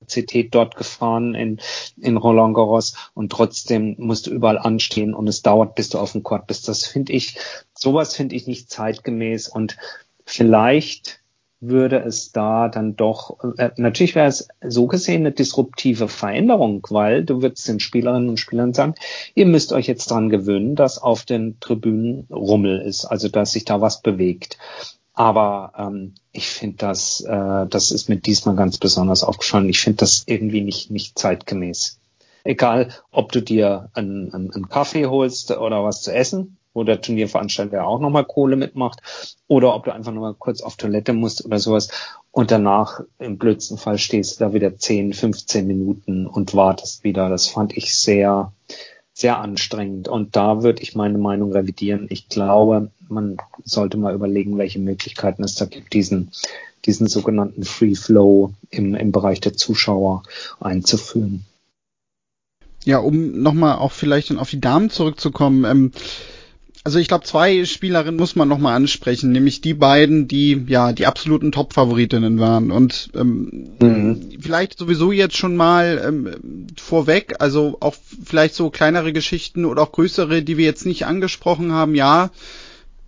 dort gefahren in, in Roland Garros und trotzdem musst du überall anstehen und es dauert, bis du auf dem Court bist. Das finde ich, sowas finde ich nicht zeitgemäß und vielleicht würde es da dann doch, äh, natürlich wäre es so gesehen eine disruptive Veränderung, weil du würdest den Spielerinnen und Spielern sagen, ihr müsst euch jetzt dran gewöhnen, dass auf den Tribünen Rummel ist, also dass sich da was bewegt. Aber ähm, ich finde das, äh, das ist mir diesmal ganz besonders aufgefallen. Ich finde das irgendwie nicht, nicht zeitgemäß. Egal, ob du dir einen, einen, einen Kaffee holst oder was zu essen, wo der Turnierveranstalter auch nochmal Kohle mitmacht, oder ob du einfach nochmal kurz auf Toilette musst oder sowas und danach im blödsten Fall stehst du da wieder 10, 15 Minuten und wartest wieder. Das fand ich sehr, sehr anstrengend. Und da würde ich meine Meinung revidieren. Ich glaube, man sollte mal überlegen, welche Möglichkeiten es da gibt, diesen, diesen sogenannten Free Flow im, im Bereich der Zuschauer einzuführen. Ja, um nochmal auch vielleicht dann auf die Damen zurückzukommen. Ähm, Also ich glaube, zwei Spielerinnen muss man nochmal ansprechen, nämlich die beiden, die ja die absoluten Top-Favoritinnen waren. Und ähm, mhm. vielleicht sowieso jetzt schon mal ähm, vorweg, also auch vielleicht so kleinere Geschichten oder auch größere, die wir jetzt nicht angesprochen haben, ja,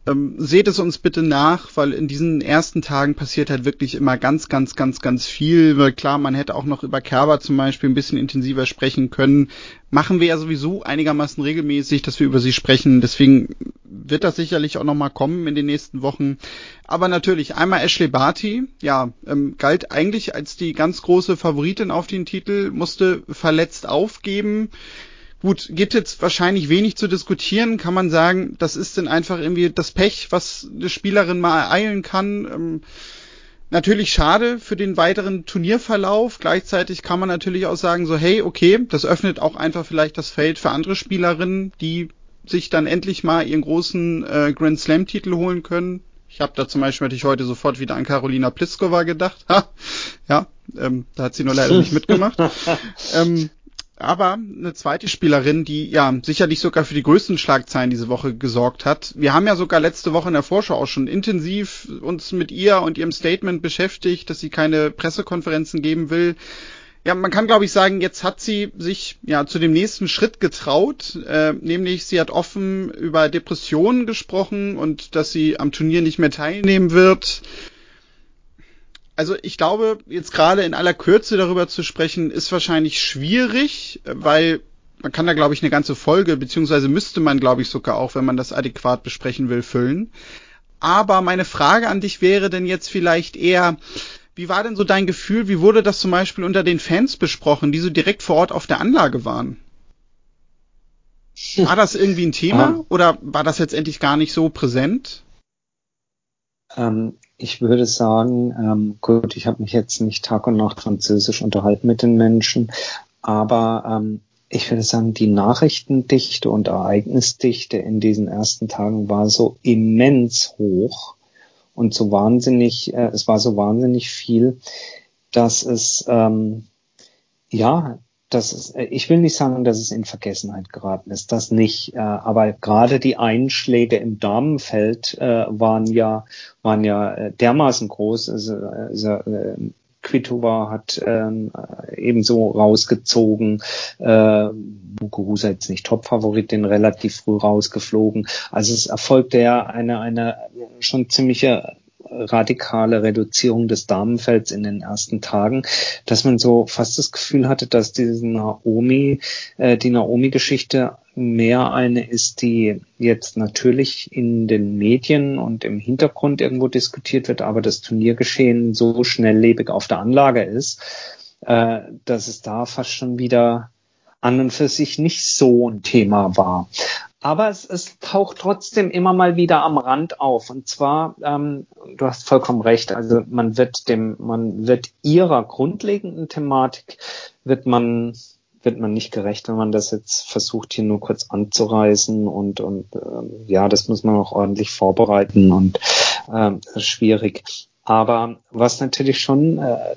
ähm, seht es uns bitte nach, weil in diesen ersten Tagen passiert halt wirklich immer ganz, ganz, ganz, ganz viel. Weil klar, man hätte auch noch über Kerber zum Beispiel ein bisschen intensiver sprechen können. Machen wir ja sowieso einigermaßen regelmäßig, dass wir über sie sprechen. Deswegen wird das sicherlich auch nochmal kommen in den nächsten Wochen. Aber natürlich einmal Ashley Barty, ja, ähm, galt eigentlich als die ganz große Favoritin auf den Titel, musste verletzt aufgeben. Gut, gibt jetzt wahrscheinlich wenig zu diskutieren, kann man sagen, das ist dann einfach irgendwie das Pech, was eine Spielerin mal ereilen kann. Ähm, natürlich schade für den weiteren Turnierverlauf. Gleichzeitig kann man natürlich auch sagen, so hey, okay, das öffnet auch einfach vielleicht das Feld für andere Spielerinnen, die sich dann endlich mal ihren großen äh, Grand Slam Titel holen können. Ich habe da zum Beispiel natürlich heute sofort wieder an Carolina Pliskova gedacht. Ha, ja, ähm, da hat sie nur leider nicht mitgemacht. ähm, aber eine zweite Spielerin, die ja sicherlich sogar für die größten Schlagzeilen diese Woche gesorgt hat. Wir haben ja sogar letzte Woche in der Vorschau auch schon intensiv uns mit ihr und ihrem Statement beschäftigt, dass sie keine Pressekonferenzen geben will. Ja, man kann glaube ich sagen, jetzt hat sie sich ja zu dem nächsten Schritt getraut, äh, nämlich sie hat offen über Depressionen gesprochen und dass sie am Turnier nicht mehr teilnehmen wird also ich glaube, jetzt gerade in aller Kürze darüber zu sprechen, ist wahrscheinlich schwierig, weil man kann da, glaube ich, eine ganze Folge, beziehungsweise müsste man, glaube ich, sogar auch, wenn man das adäquat besprechen will, füllen. Aber meine Frage an dich wäre denn jetzt vielleicht eher, wie war denn so dein Gefühl, wie wurde das zum Beispiel unter den Fans besprochen, die so direkt vor Ort auf der Anlage waren? War das irgendwie ein Thema oder war das jetzt endlich gar nicht so präsent? Ähm, ich würde sagen, ähm, gut, ich habe mich jetzt nicht Tag und Nacht Französisch unterhalten mit den Menschen, aber ähm, ich würde sagen, die Nachrichtendichte und Ereignisdichte in diesen ersten Tagen war so immens hoch und so wahnsinnig, äh, es war so wahnsinnig viel, dass es ähm, ja das ist, äh, ich will nicht sagen, dass es in Vergessenheit geraten ist, das nicht. Äh, aber gerade die Einschläge im Damenfeld äh, waren ja waren ja dermaßen groß. Also, also Kvitova hat ähm, ebenso rausgezogen. Äh, Muguruza jetzt nicht Top-Favoritin, relativ früh rausgeflogen. Also es erfolgte ja eine, eine schon ziemliche radikale Reduzierung des Damenfelds in den ersten Tagen, dass man so fast das Gefühl hatte, dass diese Naomi, äh, die Naomi-Geschichte mehr eine ist, die jetzt natürlich in den Medien und im Hintergrund irgendwo diskutiert wird, aber das Turniergeschehen so schnelllebig auf der Anlage ist, äh, dass es da fast schon wieder an und für sich nicht so ein Thema war. Aber es, es taucht trotzdem immer mal wieder am Rand auf. Und zwar, ähm, du hast vollkommen recht, also man wird dem, man wird ihrer grundlegenden Thematik, wird man wird man nicht gerecht, wenn man das jetzt versucht, hier nur kurz anzureißen und, und ähm, ja, das muss man auch ordentlich vorbereiten und ähm, schwierig. Aber was natürlich schon äh,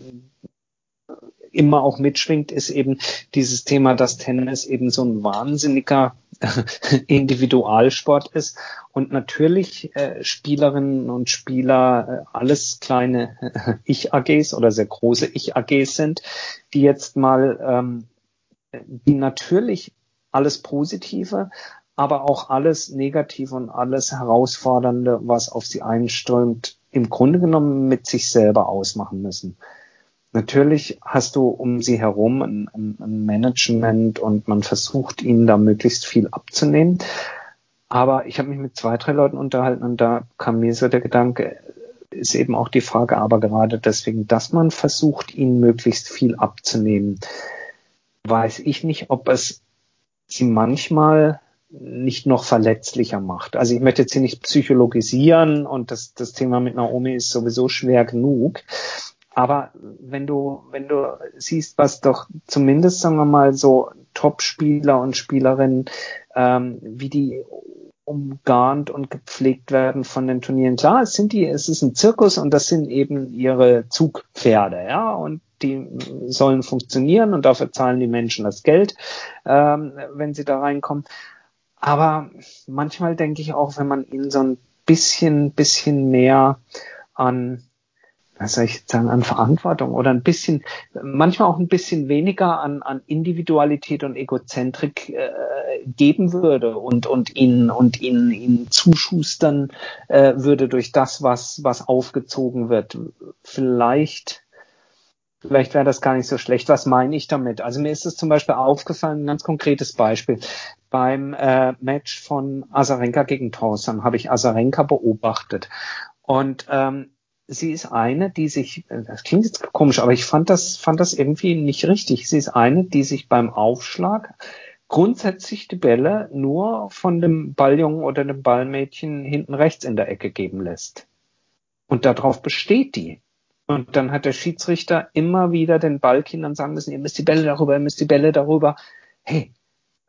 immer auch mitschwingt, ist eben dieses Thema, dass Tennis eben so ein wahnsinniger Individualsport ist und natürlich äh, Spielerinnen und Spieler äh, alles kleine Ich-AGs oder sehr große Ich-AGs sind, die jetzt mal, ähm, die natürlich alles Positive, aber auch alles Negative und alles Herausfordernde, was auf sie einströmt, im Grunde genommen mit sich selber ausmachen müssen. Natürlich hast du um sie herum ein, ein, Management und man versucht ihnen da möglichst viel abzunehmen. Aber ich habe mich mit zwei, drei Leuten unterhalten und da kam mir so der Gedanke, ist eben auch die Frage, aber gerade deswegen, dass man versucht, ihnen möglichst viel abzunehmen, weiß ich nicht, ob es sie manchmal nicht noch verletzlicher macht. Also ich möchte jetzt hier nicht psychologisieren und das, das Thema mit Naomi ist sowieso schwer genug. Aber wenn du, wenn du siehst, was doch zumindest, sagen wir mal, so Top-Spieler und Spielerinnen, ähm, wie die umgarnt und gepflegt werden von den Turnieren. Klar, es sind die, es ist ein Zirkus und das sind eben ihre Zugpferde, ja, und die sollen funktionieren und dafür zahlen die Menschen das Geld, ähm, wenn sie da reinkommen. Aber manchmal denke ich auch, wenn man ihn so ein bisschen, bisschen mehr an was soll ich sagen, an Verantwortung oder ein bisschen, manchmal auch ein bisschen weniger an, an Individualität und Egozentrik äh, geben würde und, und ihn, und ihn, ihn zuschustern äh, würde durch das, was, was aufgezogen wird. Vielleicht, vielleicht wäre das gar nicht so schlecht. Was meine ich damit? Also mir ist es zum Beispiel aufgefallen, ein ganz konkretes Beispiel. Beim äh, Match von Azarenka gegen Thorson habe ich Azarenka beobachtet. Und ähm, sie ist eine, die sich, das klingt jetzt komisch, aber ich fand das, fand das irgendwie nicht richtig. Sie ist eine, die sich beim Aufschlag grundsätzlich die Bälle nur von dem Balljungen oder dem Ballmädchen hinten rechts in der Ecke geben lässt. Und darauf besteht die. Und dann hat der Schiedsrichter immer wieder den Ballkindern sagen müssen, ihr müsst die Bälle darüber, ihr müsst die Bälle darüber. Hey,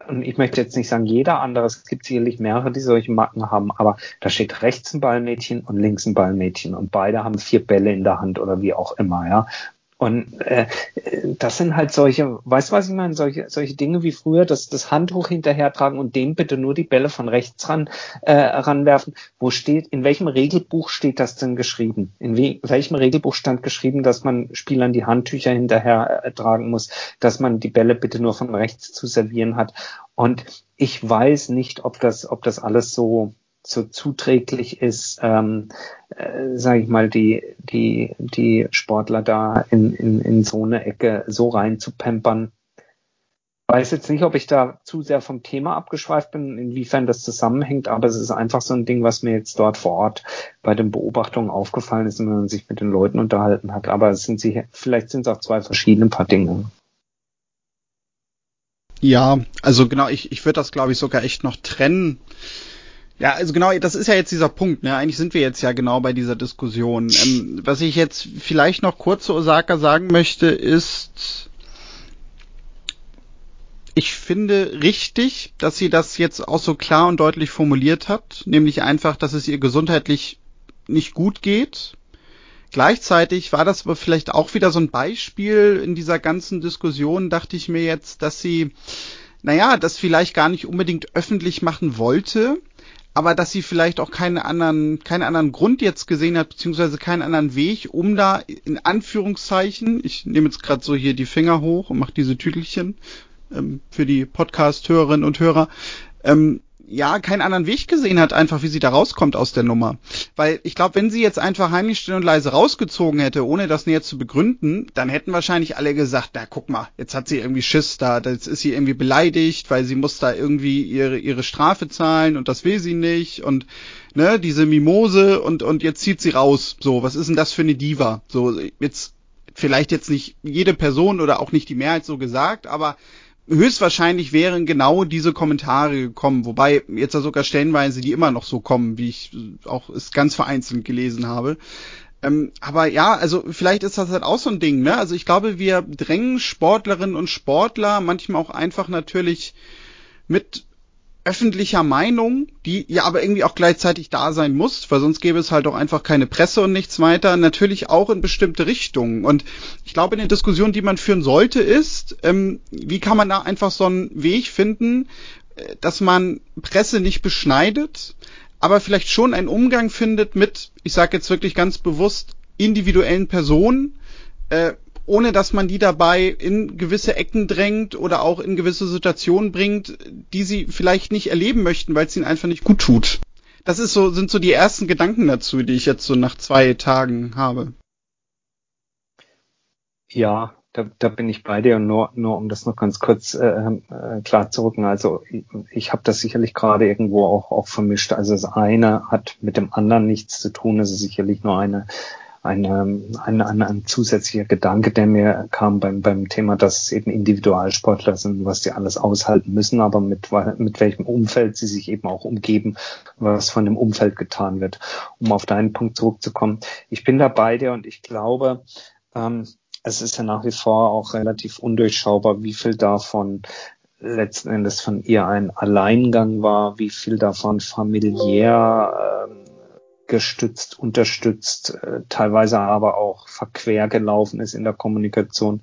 und ich möchte jetzt nicht sagen jeder andere, es gibt sicherlich mehrere, die solche Macken haben, aber da steht rechts ein Ballmädchen und links ein Ballmädchen und beide haben vier Bälle in der Hand oder wie auch immer, ja. Und äh, das sind halt solche, weißt du, was ich meine? Solche, solche Dinge wie früher, das, das Handtuch hinterhertragen und dem bitte nur die Bälle von rechts ran äh, ranwerfen. Wo steht, in welchem Regelbuch steht das denn geschrieben? In we welchem Regelbuch stand geschrieben, dass man Spielern die Handtücher hinterher äh, tragen muss, dass man die Bälle bitte nur von rechts zu servieren hat? Und ich weiß nicht, ob das, ob das alles so so zuträglich ist, ähm, äh, sage ich mal, die, die, die Sportler da in, in, in so eine Ecke so rein zu pampern. Weiß jetzt nicht, ob ich da zu sehr vom Thema abgeschweift bin, inwiefern das zusammenhängt, aber es ist einfach so ein Ding, was mir jetzt dort vor Ort bei den Beobachtungen aufgefallen ist, wenn man sich mit den Leuten unterhalten hat. Aber es sind sie, vielleicht sind es auch zwei verschiedene Paar Dinge. Ja, also genau, ich, ich würde das, glaube ich, sogar echt noch trennen. Ja, also genau, das ist ja jetzt dieser Punkt. Ne? Eigentlich sind wir jetzt ja genau bei dieser Diskussion. Ähm, was ich jetzt vielleicht noch kurz zu Osaka sagen möchte, ist, ich finde richtig, dass sie das jetzt auch so klar und deutlich formuliert hat, nämlich einfach, dass es ihr gesundheitlich nicht gut geht. Gleichzeitig war das aber vielleicht auch wieder so ein Beispiel in dieser ganzen Diskussion, dachte ich mir jetzt, dass sie, naja, das vielleicht gar nicht unbedingt öffentlich machen wollte, aber dass sie vielleicht auch keinen anderen, keinen anderen Grund jetzt gesehen hat, beziehungsweise keinen anderen Weg, um da in Anführungszeichen, ich nehme jetzt gerade so hier die Finger hoch und mache diese Tütelchen ähm, für die Podcast-Hörerinnen und Hörer, ähm, ja keinen anderen Weg gesehen hat, einfach wie sie da rauskommt aus der Nummer. Weil ich glaube, wenn sie jetzt einfach heimlich still und leise rausgezogen hätte, ohne das näher zu begründen, dann hätten wahrscheinlich alle gesagt, na guck mal, jetzt hat sie irgendwie Schiss da, jetzt ist sie irgendwie beleidigt, weil sie muss da irgendwie ihre, ihre Strafe zahlen und das will sie nicht und ne, diese Mimose und, und jetzt zieht sie raus. So, was ist denn das für eine Diva? So, jetzt vielleicht jetzt nicht jede Person oder auch nicht die Mehrheit so gesagt, aber höchstwahrscheinlich wären genau diese Kommentare gekommen, wobei jetzt da sogar stellenweise die immer noch so kommen, wie ich auch es ganz vereinzelt gelesen habe. Ähm, aber ja, also vielleicht ist das halt auch so ein Ding, ne? Also ich glaube, wir drängen Sportlerinnen und Sportler manchmal auch einfach natürlich mit öffentlicher Meinung, die ja aber irgendwie auch gleichzeitig da sein muss, weil sonst gäbe es halt auch einfach keine Presse und nichts weiter, natürlich auch in bestimmte Richtungen. Und ich glaube, eine Diskussion, die man führen sollte, ist, ähm, wie kann man da einfach so einen Weg finden, äh, dass man Presse nicht beschneidet, aber vielleicht schon einen Umgang findet mit, ich sage jetzt wirklich ganz bewusst, individuellen Personen, äh, ohne dass man die dabei in gewisse Ecken drängt oder auch in gewisse Situationen bringt, die sie vielleicht nicht erleben möchten, weil es ihnen einfach nicht gut tut. Das ist so, sind so die ersten Gedanken dazu, die ich jetzt so nach zwei Tagen habe. Ja, da, da bin ich bei dir und nur, nur um das noch ganz kurz äh, äh, klar zu rücken. Also ich, ich habe das sicherlich gerade irgendwo auch, auch vermischt. Also das eine hat mit dem anderen nichts zu tun. Es ist sicherlich nur eine eine, ein, ein, ein zusätzlicher Gedanke, der mir kam beim, beim Thema, dass es eben Individualsportler sind, was sie alles aushalten müssen, aber mit, mit welchem Umfeld sie sich eben auch umgeben, was von dem Umfeld getan wird. Um auf deinen Punkt zurückzukommen. Ich bin da bei dir und ich glaube, ähm, es ist ja nach wie vor auch relativ undurchschaubar, wie viel davon letzten Endes von ihr ein Alleingang war, wie viel davon familiär ähm, gestützt, unterstützt, äh, teilweise aber auch verquer gelaufen ist in der Kommunikation.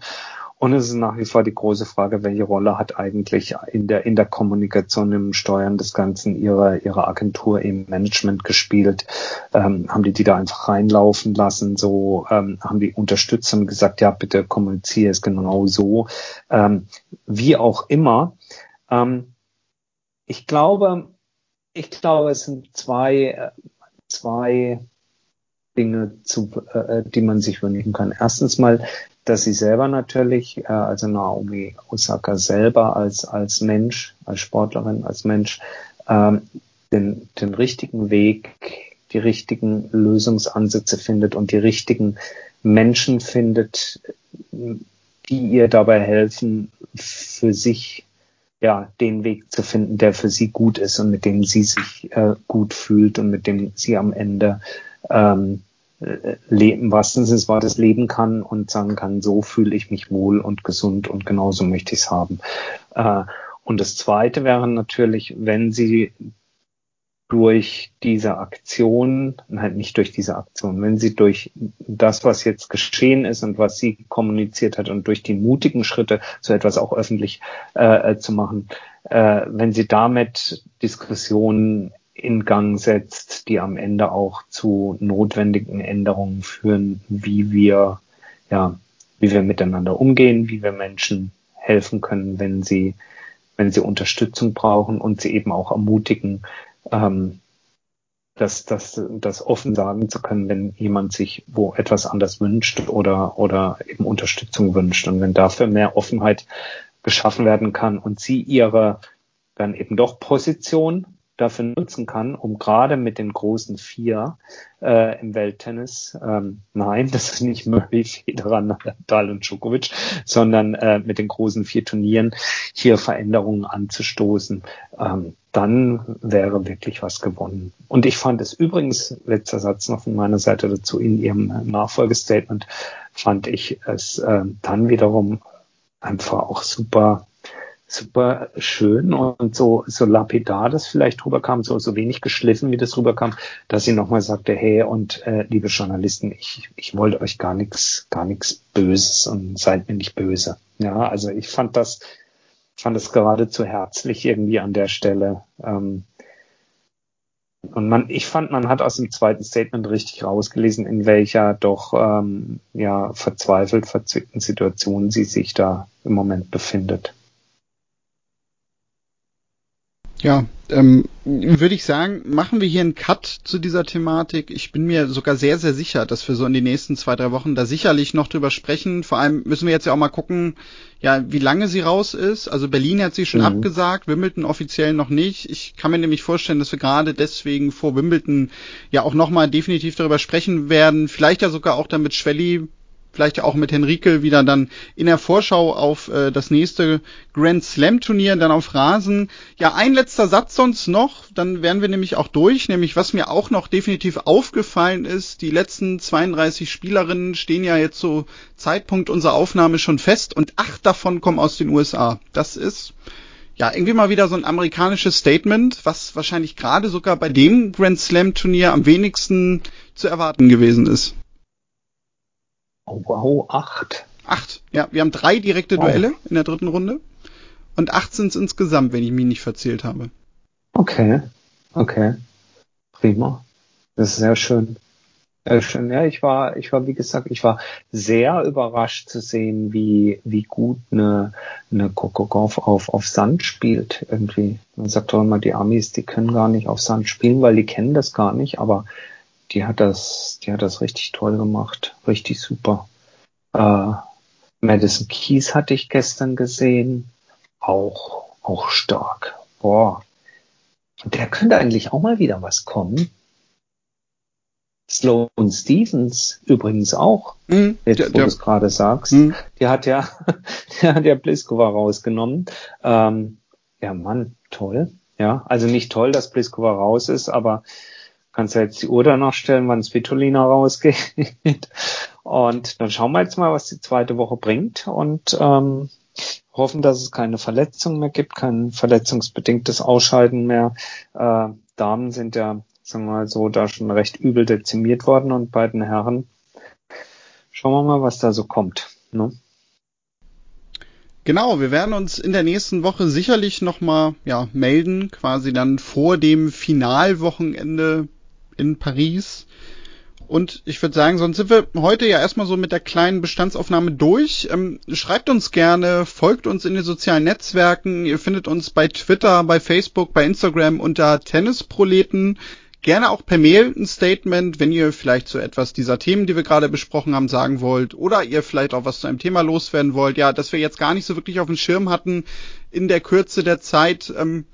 Und es ist nach wie vor die große Frage, welche Rolle hat eigentlich in der, in der Kommunikation, im Steuern des Ganzen ihre, ihre Agentur im Management gespielt? Ähm, haben die die da einfach reinlaufen lassen? So, ähm, haben die unterstützt und gesagt, ja, bitte kommuniziere es genau so. Ähm, wie auch immer. Ähm, ich glaube, ich glaube, es sind zwei, zwei Dinge, zu, äh, die man sich wünschen kann. Erstens mal, dass sie selber natürlich, äh, also Naomi Osaka selber als, als Mensch, als Sportlerin, als Mensch, ähm, den, den richtigen Weg, die richtigen Lösungsansätze findet und die richtigen Menschen findet, die ihr dabei helfen, für sich ja, den Weg zu finden, der für sie gut ist und mit dem sie sich äh, gut fühlt und mit dem sie am Ende ähm, leben, was es war, das leben kann und sagen kann, so fühle ich mich wohl und gesund und genauso möchte ich es haben. Äh, und das zweite wäre natürlich, wenn sie durch diese Aktion, nein, nicht durch diese Aktion, wenn sie durch das, was jetzt geschehen ist und was sie kommuniziert hat und durch die mutigen Schritte, so etwas auch öffentlich äh, zu machen, äh, wenn sie damit Diskussionen in Gang setzt, die am Ende auch zu notwendigen Änderungen führen, wie wir, ja, wie wir miteinander umgehen, wie wir Menschen helfen können, wenn sie, wenn sie Unterstützung brauchen und sie eben auch ermutigen, ähm, das, das, das offen sagen zu können, wenn jemand sich wo etwas anders wünscht oder, oder eben Unterstützung wünscht. Und wenn dafür mehr Offenheit geschaffen werden kann und sie ihre dann eben doch Position dafür nutzen kann, um gerade mit den großen vier äh, im Welttennis, ähm, nein, das ist nicht Murray, Federer, Nadal und Djokovic, sondern äh, mit den großen vier Turnieren hier Veränderungen anzustoßen, ähm, dann wäre wirklich was gewonnen. Und ich fand es übrigens, letzter Satz noch von meiner Seite dazu, in Ihrem Nachfolgestatement fand ich es äh, dann wiederum einfach auch super super schön und so, so lapidar das vielleicht rüberkam, so, so wenig geschliffen, wie das rüberkam, dass sie nochmal sagte, hey, und äh, liebe Journalisten, ich, ich wollte euch gar nichts, gar nichts Böses und seid mir nicht böse. Ja, also ich fand das, fand das geradezu herzlich irgendwie an der Stelle. Ähm, und man, ich fand, man hat aus dem zweiten Statement richtig rausgelesen, in welcher doch ähm, ja verzweifelt verzwickten Situation sie sich da im Moment befindet. Ja, ähm, würde ich sagen, machen wir hier einen Cut zu dieser Thematik. Ich bin mir sogar sehr, sehr sicher, dass wir so in den nächsten zwei, drei Wochen da sicherlich noch drüber sprechen. Vor allem müssen wir jetzt ja auch mal gucken, ja, wie lange sie raus ist. Also Berlin hat sie schon mhm. abgesagt, Wimbledon offiziell noch nicht. Ich kann mir nämlich vorstellen, dass wir gerade deswegen vor Wimbledon ja auch nochmal definitiv darüber sprechen werden. Vielleicht ja sogar auch damit Schwelli vielleicht auch mit Henrike wieder dann in der Vorschau auf äh, das nächste Grand Slam Turnier, dann auf Rasen. Ja, ein letzter Satz sonst noch, dann wären wir nämlich auch durch, nämlich was mir auch noch definitiv aufgefallen ist, die letzten 32 Spielerinnen stehen ja jetzt so Zeitpunkt unserer Aufnahme schon fest und acht davon kommen aus den USA. Das ist ja, irgendwie mal wieder so ein amerikanisches Statement, was wahrscheinlich gerade sogar bei dem Grand Slam Turnier am wenigsten zu erwarten gewesen ist. Oh, wow, acht. Acht. Ja, wir haben drei direkte wow. Duelle in der dritten Runde. Und acht sind es insgesamt, wenn ich mich nicht verzählt habe. Okay. Okay. Prima. Das ist sehr schön. Sehr schön. Ja, ich war, ich war, wie gesagt, ich war sehr überrascht zu sehen, wie, wie gut eine, eine Kokokov auf, auf Sand spielt irgendwie. Man sagt doch immer, die Amis, die können gar nicht auf Sand spielen, weil die kennen das gar nicht, aber die hat das, die hat das richtig toll gemacht, richtig super. Äh, Madison Keys hatte ich gestern gesehen, auch, auch stark. Boah. Der könnte eigentlich auch mal wieder was kommen. Sloan Stevens übrigens auch, mhm, jetzt der, wo du es gerade sagst. Mhm. Die hat ja, der hat ja Pliskova rausgenommen. Ähm, ja, Mann, toll. Ja, also nicht toll, dass Pliskova raus ist, aber kannst ja jetzt die Uhr danach stellen, wann Svitolina rausgeht. Und dann schauen wir jetzt mal, was die zweite Woche bringt und ähm, hoffen, dass es keine Verletzungen mehr gibt, kein verletzungsbedingtes Ausscheiden mehr. Äh, Damen sind ja, sagen wir mal so, da schon recht übel dezimiert worden und bei den Herren schauen wir mal, was da so kommt. Ne? Genau, wir werden uns in der nächsten Woche sicherlich nochmal ja, melden, quasi dann vor dem Finalwochenende in Paris. Und ich würde sagen, sonst sind wir heute ja erstmal so mit der kleinen Bestandsaufnahme durch. Ähm, schreibt uns gerne, folgt uns in den sozialen Netzwerken. Ihr findet uns bei Twitter, bei Facebook, bei Instagram unter Tennisproleten. Gerne auch per Mail ein Statement, wenn ihr vielleicht zu etwas dieser Themen, die wir gerade besprochen haben, sagen wollt oder ihr vielleicht auch was zu einem Thema loswerden wollt. Ja, dass wir jetzt gar nicht so wirklich auf dem Schirm hatten in der Kürze der Zeit. Ähm,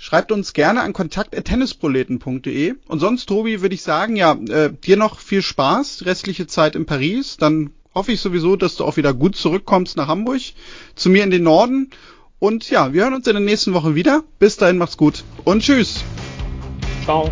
Schreibt uns gerne an kontakt.tennisproleten.de. Und sonst, Tobi, würde ich sagen, ja, äh, dir noch viel Spaß, restliche Zeit in Paris. Dann hoffe ich sowieso, dass du auch wieder gut zurückkommst nach Hamburg, zu mir in den Norden. Und ja, wir hören uns in der nächsten Woche wieder. Bis dahin, macht's gut und tschüss. Ciao.